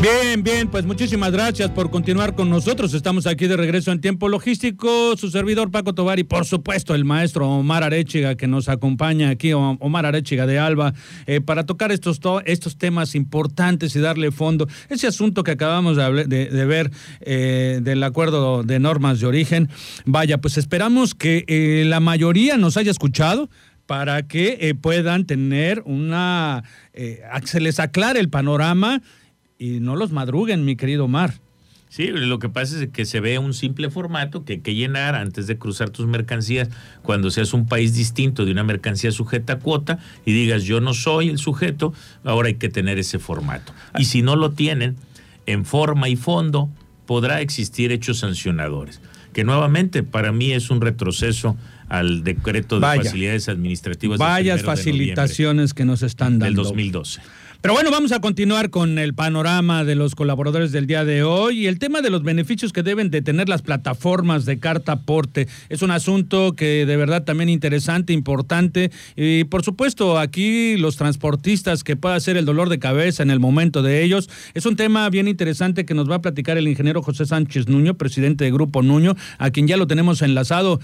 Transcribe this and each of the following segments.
Bien, bien, pues muchísimas gracias por continuar con nosotros. Estamos aquí de regreso en tiempo logístico. Su servidor Paco Tobar y por supuesto el maestro Omar Arechiga que nos acompaña aquí, Omar Arechiga de Alba, eh, para tocar estos, estos temas importantes y darle fondo. Ese asunto que acabamos de, ver eh, del acuerdo de normas de origen. Vaya, pues esperamos que eh, la mayoría nos haya escuchado para que puedan tener una, se les aclare el panorama y no los madruguen, mi querido Mar. Sí, lo que pasa es que se ve un simple formato que hay que llenar antes de cruzar tus mercancías cuando seas un país distinto de una mercancía sujeta a cuota y digas yo no soy el sujeto, ahora hay que tener ese formato. Y si no lo tienen, en forma y fondo podrá existir hechos sancionadores, que nuevamente para mí es un retroceso al decreto de facilidades administrativas. Vayas facilitaciones que nos están dando. Del 2012. Pero bueno, vamos a continuar con el panorama de los colaboradores del día de hoy y el tema de los beneficios que deben de tener las plataformas de carta aporte. Es un asunto que de verdad también interesante, importante y por supuesto aquí los transportistas que pueda ser el dolor de cabeza en el momento de ellos. Es un tema bien interesante que nos va a platicar el ingeniero José Sánchez Nuño, presidente de Grupo Nuño, a quien ya lo tenemos enlazado.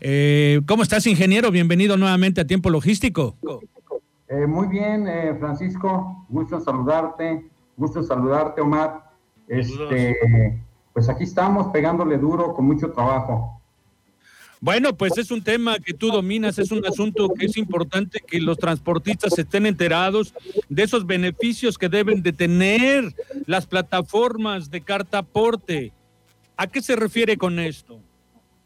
Eh, ¿Cómo estás, ingeniero? Bienvenido nuevamente a Tiempo Logístico. Eh, muy bien, eh, Francisco, gusto saludarte, gusto saludarte, Omar. Este, pues aquí estamos pegándole duro con mucho trabajo. Bueno, pues es un tema que tú dominas, es un asunto que es importante que los transportistas estén enterados de esos beneficios que deben de tener las plataformas de carta aporte. ¿A qué se refiere con esto?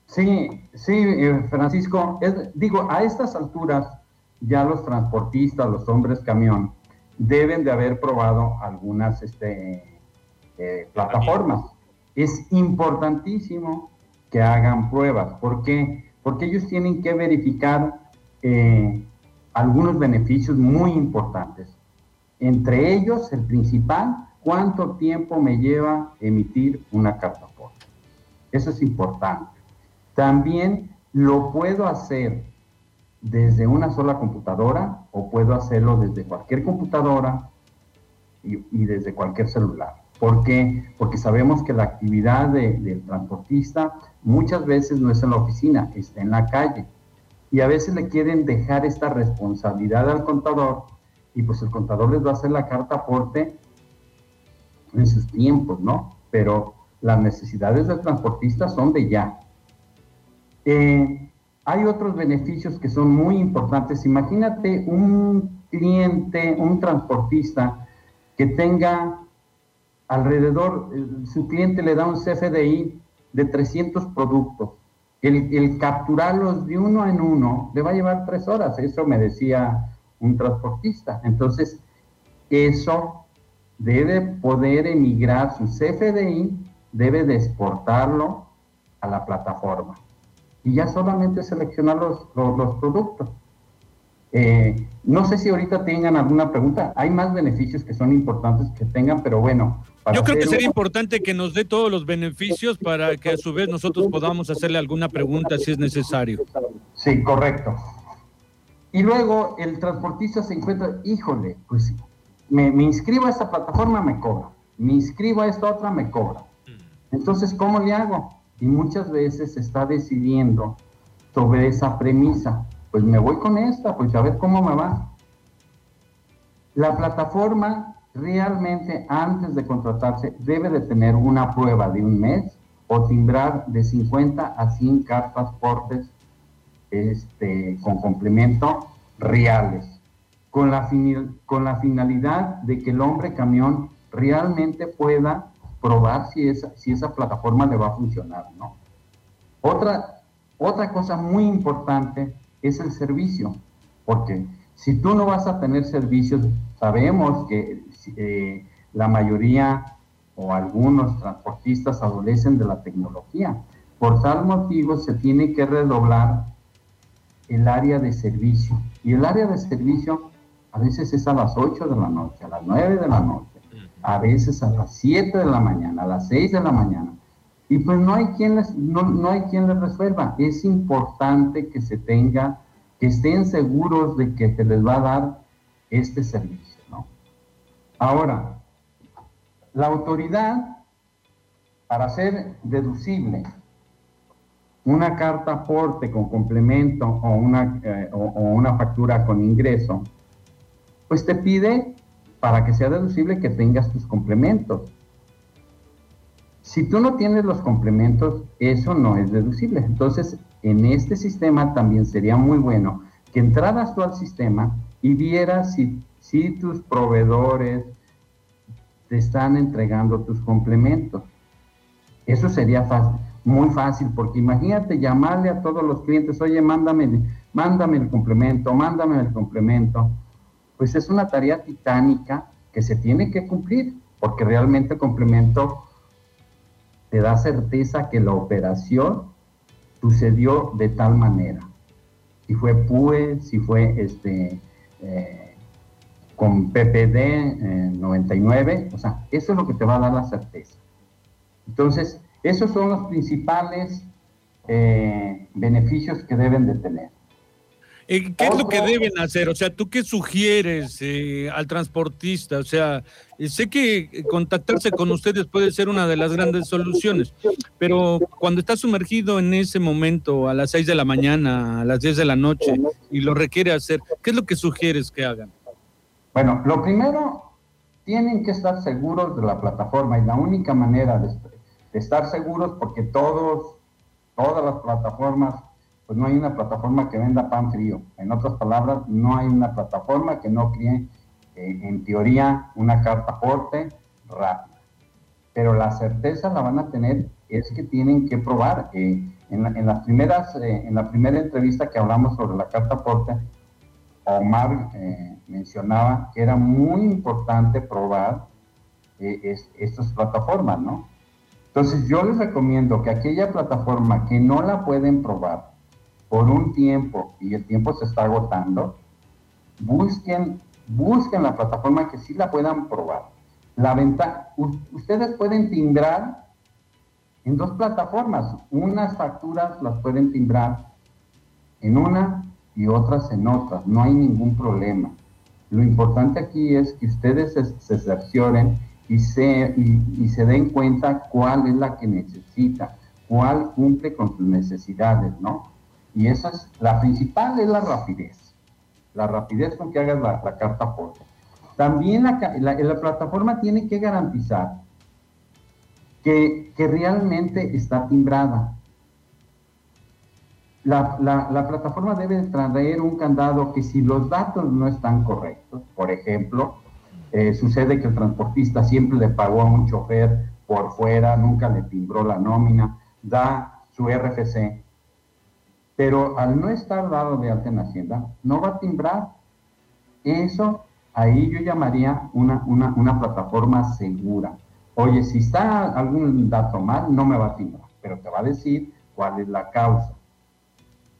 Sí, sí, eh, Francisco, digo, a estas alturas ya los transportistas, los hombres camión, deben de haber probado algunas este, eh, plataformas. Es importantísimo que hagan pruebas. ¿Por qué? Porque ellos tienen que verificar eh, algunos beneficios muy importantes. Entre ellos, el principal, cuánto tiempo me lleva emitir una carta Eso es importante. También lo puedo hacer desde una sola computadora o puedo hacerlo desde cualquier computadora y, desde cualquier celular. ¿Por qué? Porque sabemos que la actividad del transportista muchas veces no es en la oficina, está en la calle. Y a veces le quieren dejar esta responsabilidad al contador y pues el contador les va a hacer la carta aporte en sus tiempos, ¿no? Pero las necesidades del transportista son de ya. Eh, hay otros beneficios que son muy importantes. Imagínate un cliente, un transportista que tenga alrededor, su cliente le da un CFDI de 300 productos. El, capturarlos de uno en uno le va a llevar tres horas, eso me decía un transportista. Entonces, eso debe poder emigrar su CFDI, debe de exportarlo a la plataforma y ya solamente seleccionar los, los, productos. Eh, no sé si ahorita tengan alguna pregunta. Hay más beneficios que son importantes que tengan, pero bueno. Yo creo que sería importante que nos dé todos los beneficios para que a su vez nosotros podamos hacerle alguna pregunta si es necesario. Sí, correcto. Y luego el transportista se encuentra, híjole, pues me, me inscribo a esta plataforma, me cobra. Me inscribo a esta otra, me cobra. Mm. Entonces, ¿cómo le hago? Y muchas veces se está decidiendo sobre esa premisa. Pues me voy con esta, pues a ver cómo me va. La plataforma realmente antes de contratarse debe de tener una prueba de un mes o timbrar de 50 a 100 cartas portes este, con complemento reales, con la, con la finalidad de que el hombre camión realmente pueda probar si esa, si esa plataforma le va a funcionar, ¿no? Otra, otra cosa muy importante es el servicio, porque si tú no vas a tener servicios, sabemos que eh, la mayoría o algunos transportistas adolecen de la tecnología. Por tal motivo se tiene que redoblar el área de servicio. Y el área de servicio a veces es a las 8 de la noche, a las 9 de la noche, a veces a las 7 de la mañana, a las 6 de la mañana. Y pues no hay quien les, no, no hay quien les resuelva. Es importante que se tenga, que estén seguros de que se les va a dar este servicio, ¿no? Ahora, la autoridad, para ser deducible una carta aporte con complemento o una, eh, o una factura con ingreso, pues te pide para que sea deducible que tengas tus complementos. Si tú no tienes los complementos, eso no es deducible. Entonces, en este sistema también sería muy bueno que entraras tú al sistema y vieras si, tus proveedores te están entregando tus complementos. Eso sería fácil, muy fácil, porque imagínate llamarle a todos los clientes, oye, mándame, mándame el complemento, mándame el complemento pues es una tarea titánica que se tiene que cumplir, porque realmente el complemento te da certeza que la operación sucedió de tal manera. Si fue PUE, si fue este, eh, con PPD 99, eh, o sea, eso es lo que te va a dar la certeza. Entonces, esos son los principales eh, beneficios que deben de tener. Eh, ¿Qué es lo que deben hacer? O sea, ¿tú qué sugieres eh, al transportista? O sea, eh, sé que contactarse con ustedes puede ser una de las grandes soluciones, pero cuando está sumergido en ese momento a las 6 de la mañana, a las 10 de la noche, y lo requiere hacer, ¿qué es lo que sugieres que hagan? Bueno, lo primero, tienen que estar seguros de la plataforma y la única manera de, de estar seguros, porque todos, todas las plataformas pues no hay una plataforma que venda pan frío. En otras palabras, no hay una plataforma que no cree, eh, en teoría, una carta aporte rápida. Pero la certeza la van a tener es que tienen que probar. Eh, en, las primeras, eh, en la primera entrevista que hablamos sobre la carta aporte, Omar mencionaba que era muy importante probar estas plataformas, ¿no? Entonces yo les recomiendo que aquella plataforma que no la pueden probar, por un tiempo y el tiempo se está agotando, busquen, busquen la plataforma que sí la puedan probar. La venta, ustedes pueden timbrar en dos plataformas. Unas facturas las pueden timbrar en una y otras en otra. No hay ningún problema. Lo importante aquí es que ustedes se, cercioren y se, y se den cuenta cuál es la que necesita, cuál cumple con sus necesidades, ¿no? Y esa es, la principal es la rapidez. La rapidez con que hagas la, carta aporte. También la, la, plataforma tiene que garantizar que, realmente está timbrada. La, plataforma debe traer un candado que si los datos no están correctos, por ejemplo, eh, sucede que el transportista siempre le pagó a un chofer por fuera, nunca le timbró la nómina, da su RFC pero al no estar dado de alta en Hacienda, no va a timbrar. Eso ahí yo llamaría una, una, plataforma segura. Oye, si está algún dato mal, no me va a timbrar, pero te va a decir cuál es la causa.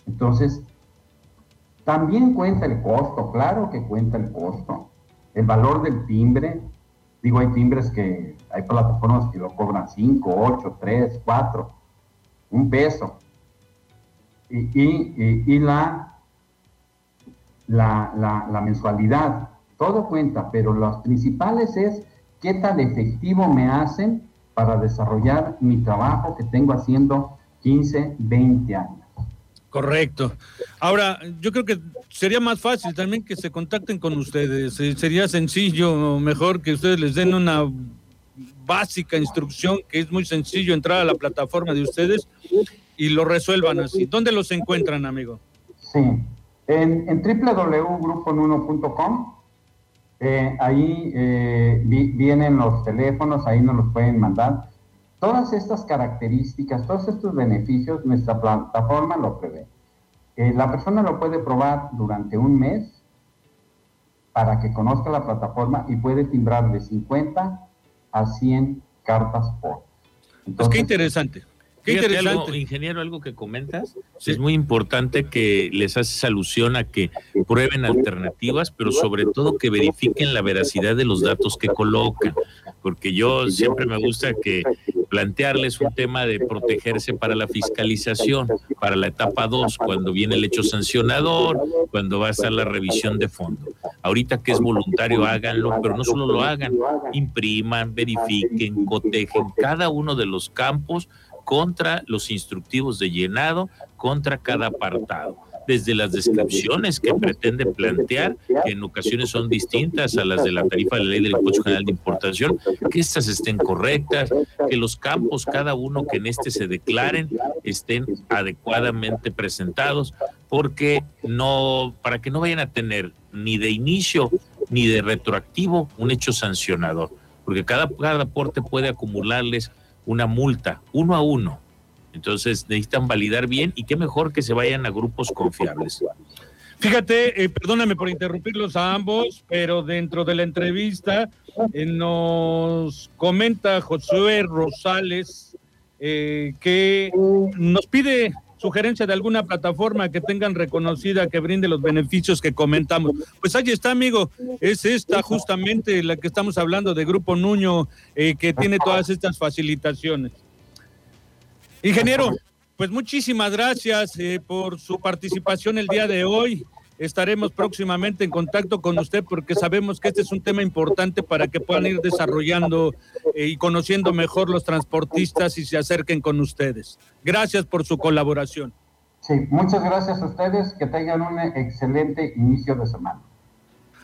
Entonces, también cuenta el costo, claro que cuenta el costo. El valor del timbre, digo, hay timbres que, hay plataformas que lo cobran 5, 8, 3, 4, un peso y, la, la, la, mensualidad. Todo cuenta, pero los principales es qué tan efectivo me hacen para desarrollar mi trabajo que tengo haciendo 15, 20 años. Correcto. Ahora, yo creo que sería más fácil también que se contacten con ustedes. Eh, sería sencillo, mejor que ustedes les den una básica instrucción, que es muy sencillo entrar a la plataforma de ustedes y lo resuelvan así. ¿Dónde los encuentran, amigo? Sí, en, en www.grupo1.com. Eh, ahí eh, vienen los teléfonos, ahí nos los pueden mandar. Todas estas características, todos estos beneficios, nuestra plataforma lo prevé. Eh, la persona lo puede probar durante un mes para que conozca la plataforma y puede timbrar de 50 a 100 cartas por. Entonces, pues qué interesante. Qué interesante. ingeniero, algo que comentas, es muy importante que les haces alusión a que prueben alternativas, pero sobre todo que verifiquen la veracidad de los datos que colocan, porque yo siempre me gusta que plantearles un tema de protegerse para la fiscalización, para la etapa 2, cuando viene el hecho sancionador, cuando va a estar la revisión de fondo. Ahorita que es voluntario, háganlo, pero no solo lo hagan, impriman, verifiquen, cotejen cada uno de los campos contra los instructivos de llenado, contra cada apartado. Desde las descripciones que pretende plantear, que en ocasiones son distintas a las de la tarifa de la ley del impuesto general de importación, que estas estén correctas, que los campos, cada uno que en este se declaren, estén adecuadamente presentados, porque no, para que no vayan a tener ni de inicio ni de retroactivo un hecho sancionador, porque cada, cada aporte puede acumularles una multa, uno a uno. Entonces necesitan validar bien y qué mejor que se vayan a grupos confiables. Fíjate, eh, perdóname por interrumpirlos a ambos, pero dentro de la entrevista eh, nos comenta Josué Rosales eh, que nos pide sugerencia de alguna plataforma que tengan reconocida que brinde los beneficios que comentamos. Pues ahí está, amigo, es esta justamente la que estamos hablando de Grupo Nuño, eh, que tiene todas estas facilitaciones. Ingeniero, pues muchísimas gracias eh, por su participación el día de hoy estaremos próximamente en contacto con usted porque sabemos que este es un tema importante para que puedan ir desarrollando y conociendo mejor los transportistas y se acerquen con ustedes. Gracias por su colaboración. Sí, muchas gracias a ustedes. Que tengan un excelente inicio de semana.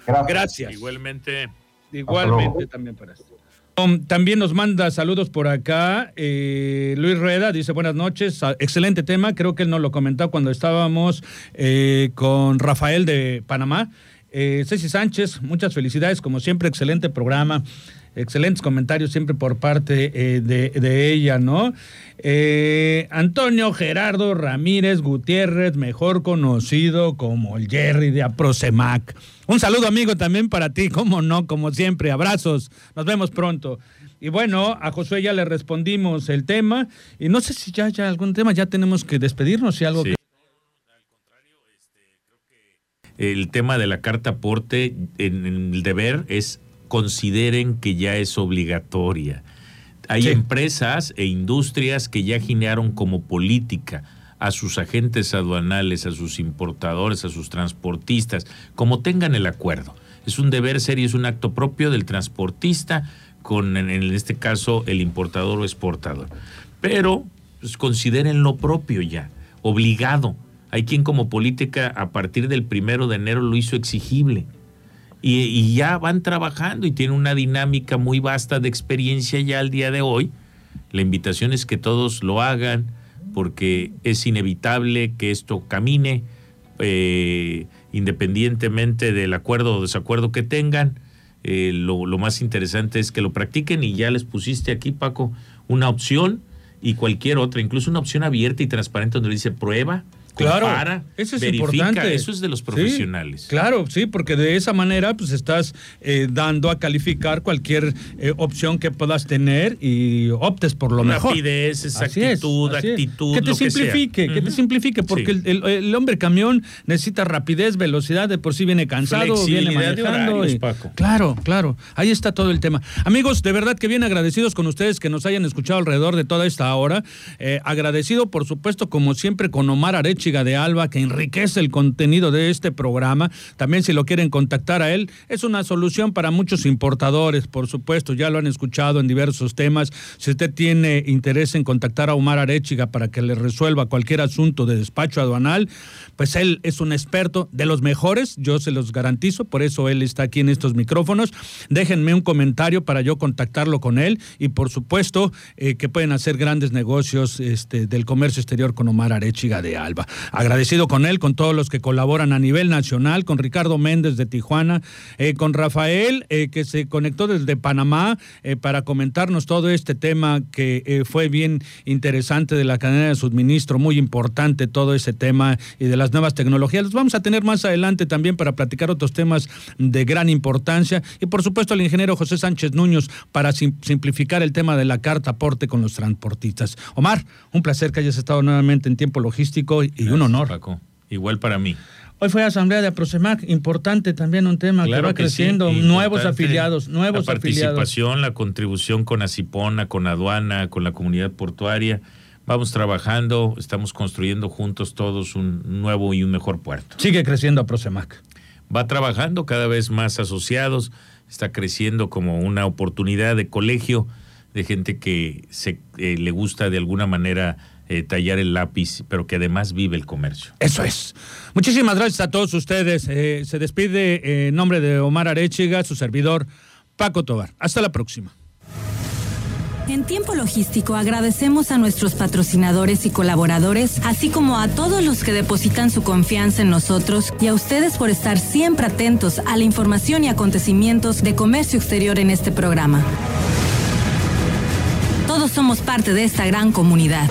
Gracias. gracias. Igualmente. Igualmente también para usted. Um, también nos manda saludos por acá. Eh, Luis Rueda dice buenas noches, excelente tema. Creo que él nos lo comentó cuando estábamos eh, con Rafael de Panamá. Eh, Ceci Sánchez, muchas felicidades, como siempre, excelente programa. Excelentes comentarios siempre por parte eh, de, ella, ¿no? Antonio Gerardo Ramírez Gutiérrez, mejor conocido como el Jerry de Aprosemac. Un saludo amigo también para ti, como no, como siempre, abrazos, nos vemos pronto. Y bueno, a Josué ya le respondimos el tema y no sé si ya hay algún tema, ya tenemos que despedirnos y algo que... El tema de la carta aporte en el deber es consideren que ya es obligatoria. Hay empresas e industrias que ya ginearon como política a sus agentes aduanales, a sus importadores, a sus transportistas, como tengan el acuerdo. Es un deber ser y es un acto propio del transportista con, en este caso, el importador o exportador. Pero pues, consideren lo propio ya, obligado. Hay quien como política a partir del primero de enero lo hizo exigible. Y, ya van trabajando y tienen una dinámica muy vasta de experiencia ya al día de hoy. La invitación es que todos lo hagan, porque es inevitable que esto camine, eh, independientemente del acuerdo o desacuerdo que tengan. Eh, lo, lo, más interesante es que lo practiquen y ya les pusiste aquí, Paco, una opción y cualquier otra, incluso una opción abierta y transparente donde dice prueba, Claro, eso es importante. Eso es de los profesionales. claro, sí, porque de esa manera pues estás eh, dando a calificar cualquier eh, opción que puedas tener y optes por lo mejor. Rapidez, exactitud, actitud. Que te simplifique, que, te simplifique, porque el, hombre camión necesita rapidez, velocidad, de por sí viene cansado, viene manejando. Claro, claro. Ahí está todo el tema. Amigos, de verdad que bien agradecidos con ustedes que nos hayan escuchado alrededor de toda esta hora. Eh, agradecido, por supuesto, como siempre, con Omar Arechi de Alba, que enriquece el contenido de este programa. También si lo quieren contactar a él, es una solución para muchos importadores, por supuesto, ya lo han escuchado en diversos temas. Si usted tiene interés en contactar a Omar Arechiga para que le resuelva cualquier asunto de despacho aduanal, pues él es un experto de los mejores, yo se los garantizo, por eso él está aquí en estos micrófonos. Déjenme un comentario para yo contactarlo con él y por supuesto eh, que pueden hacer grandes negocios este, del comercio exterior con Omar Arechiga de Alba. Agradecido con él, con todos los que colaboran a nivel nacional, con Ricardo Méndez de Tijuana, eh, con Rafael, eh, que se conectó desde Panamá eh, para comentarnos todo este tema que fue bien interesante de la cadena de suministro, muy importante todo ese tema y de las nuevas tecnologías. Los vamos a tener más adelante también para platicar otros temas de gran importancia y por supuesto al ingeniero José Sánchez Núñez para simplificar el tema de la carta aporte con los transportistas. Omar, un placer que hayas estado nuevamente en tiempo logístico y un honor. Paco. Igual para mí. Hoy fue asamblea de Aprosemac, importante también un tema que va creciendo, nuevos afiliados, nuevos la participación, la contribución con Acipona, con aduana, con la comunidad portuaria. Vamos trabajando, estamos construyendo juntos todos un nuevo y un mejor puerto. Sigue creciendo Aprosemac. Va trabajando cada vez más asociados, está creciendo como una oportunidad de colegio de gente que se, eh, le gusta de alguna manera eh, tallar el lápiz, pero que además vive el comercio. Eso es. Muchísimas gracias a todos ustedes. Eh, se despide en nombre de Omar Arechiga, su servidor Paco Tobar. Hasta la próxima. En tiempo logístico agradecemos a nuestros patrocinadores y colaboradores, así como a todos los que depositan su confianza en nosotros y a ustedes por estar siempre atentos a la información y acontecimientos de comercio exterior en este programa. Todos somos parte de esta gran comunidad.